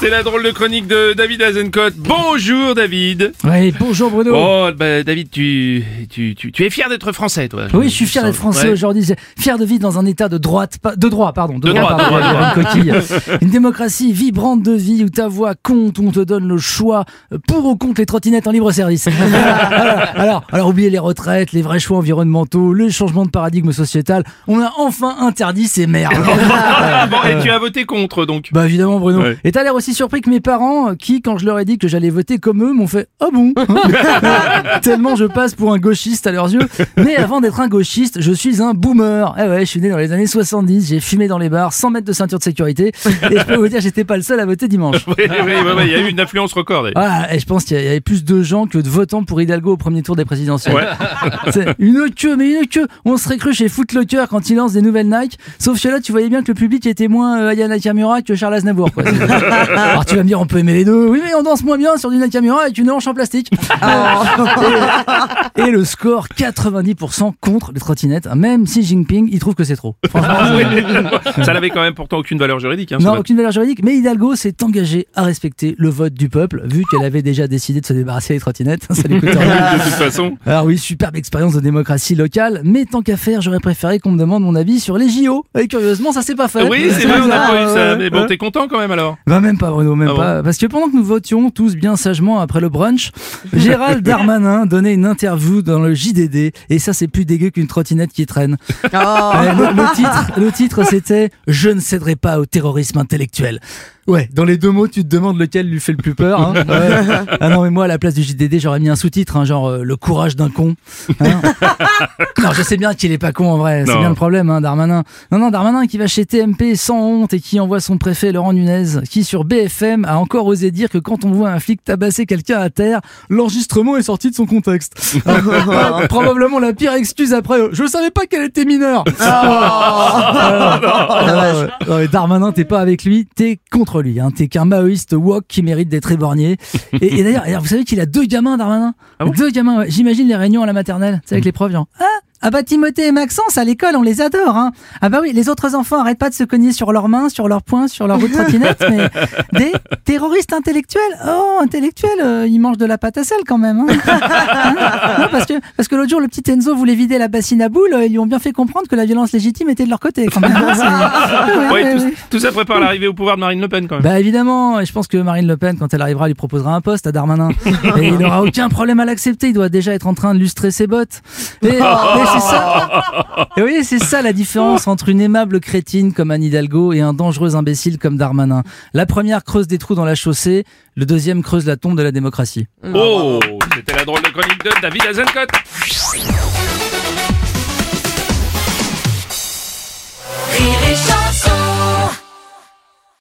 C'est la drôle de chronique de David Azencott. Bonjour David. Oui, bonjour Bruno. Oh bah, David, tu, tu, tu, tu es fier d'être français toi. oui, je suis fier d'être français Ouais. aujourd'hui. Fier de vivre dans un état de droite, de droit, pardon, de, De droit, pardon, de droit, une démocratie vibrante de vie où ta voix compte, où on te donne le choix euh, pour ou contre les trottinettes en libre service. alors, alors, alors, oubliez les retraites, les vrais choix environnementaux, le changement de paradigme sociétal. On a enfin interdit ces merdes. Bon, et tu as voté contre donc. Bah évidemment Bruno. Ouais. Et t'as l'air aussi surpris que mes parents, euh, qui quand je leur ai dit que j'allais voter comme eux, m'ont fait ah bon? Tellement je passe pour un gauchiste à leurs yeux. Mais avant d'être un gauchiste, je suis un boomer. Eh ouais, je suis né dans les années 70, j'ai fumé dans les bars, 100 mètres de ceinture de sécurité. Et je peux vous dire, j'étais pas le seul à voter dimanche. Oui, oui, oui, il y a eu une influence record. Voilà, et je pense qu'il y avait plus de gens que de votants pour Hidalgo au premier tour des présidentielles. Ouais. Une queue, mais une queue. On serait cru chez Footlocker quand il lance des nouvelles Nike. Sauf que là, tu voyais bien que le public était moins euh, Aya Nakamura que Charles Aznavour. Quoi. Alors tu vas me dire, on peut aimer les deux. Oui, mais on danse moins bien sur du Nakamura avec une hanche en plastique. et, et le score 90% contre les trottinettes. Même si Jinping, il trouve que c'est trop. C'est- Ça n'avait quand même pourtant aucune valeur juridique. Hein, non, aucune valeur juridique, mais Hidalgo s'est engagé à respecter le vote du peuple, vu qu'elle avait déjà décidé de se débarrasser des trottinettes. Ça lui coûte rien. de toute façon. Alors oui, superbe expérience de démocratie locale, mais tant qu'à faire, j'aurais préféré qu'on me demande mon avis sur les JO. Et curieusement, ça s'est pas fait. Oui, c'est vrai, on n'a pas eu ça. Mais bon, ouais. t'es content quand même alors. Bah même pas Bruno, même Ah bon. Parce que pendant que nous votions tous bien sagement après le brunch, Gérald Darmanin donnait une interview dans le JDD, et ça c'est plus dégueu qu'une trottinette qui traîne. Le, le titre, le titre c'était Je ne céderai pas au terrorisme intellectuel. Ouais, dans les deux mots, tu te demandes lequel lui fait le plus peur. Hein Ouais. Ah non, mais moi, à la place du JDD, j'aurais mis un sous-titre, hein, genre euh, Le courage d'un con. Hein non, je sais bien qu'il est pas con en vrai, c'est Non. bien le problème, hein, Darmanin. Non, non, Darmanin qui va chez TMP sans honte et qui envoie son préfet Laurent Nunez, qui sur BFM a encore osé dire que quand on voit un flic tabasser quelqu'un à terre, l'enregistrement est sorti de son contexte. Ah, Probablement la pire excuse après. euh, Je savais pas qu'elle était mineure. Ah, ouais. Non, mais Darmanin, t'es pas avec lui, t'es contre lui. Hein. T'es qu'un maoïste woke qui mérite d'être éborgné. Et, et d'ailleurs, vous savez qu'il a deux gamins, Darmanin Ah bon? Deux gamins, ouais. J'imagine les réunions à la maternelle, sais, avec les profs, genre. Ah ah bah Timothée et Maxence à l'école on les adore hein. Ah bah oui les autres enfants arrêtent pas de se cogner sur leurs mains, sur leurs poings, sur leur roue de trottinette mais des terroristes intellectuels oh intellectuels euh, ils mangent de la pâte à sel quand même hein. Non, que parce que l'autre jour le petit Enzo voulait vider la bassine à boules euh, ils lui ont bien fait comprendre que la violence légitime était de leur côté quand même hein. C'est- Ouais, Ouais, ouais, tout, ouais. tout ça prépare l'arrivée au pouvoir de Marine Le Pen quand même. Bah évidemment, et je pense que Marine Le Pen, quand elle arrivera, lui proposera un poste à Darmanin. Et il n'aura aucun problème à l'accepter, il doit déjà être en train de lustrer ses bottes. Et, et c'est ça. Et oui, c'est ça la différence entre une aimable crétine comme Anne Hidalgo et un dangereux imbécile comme Darmanin. La première creuse des trous dans la chaussée, le deuxième creuse la tombe de la démocratie. Oh, c'était la drôle de chronique de David Azencott.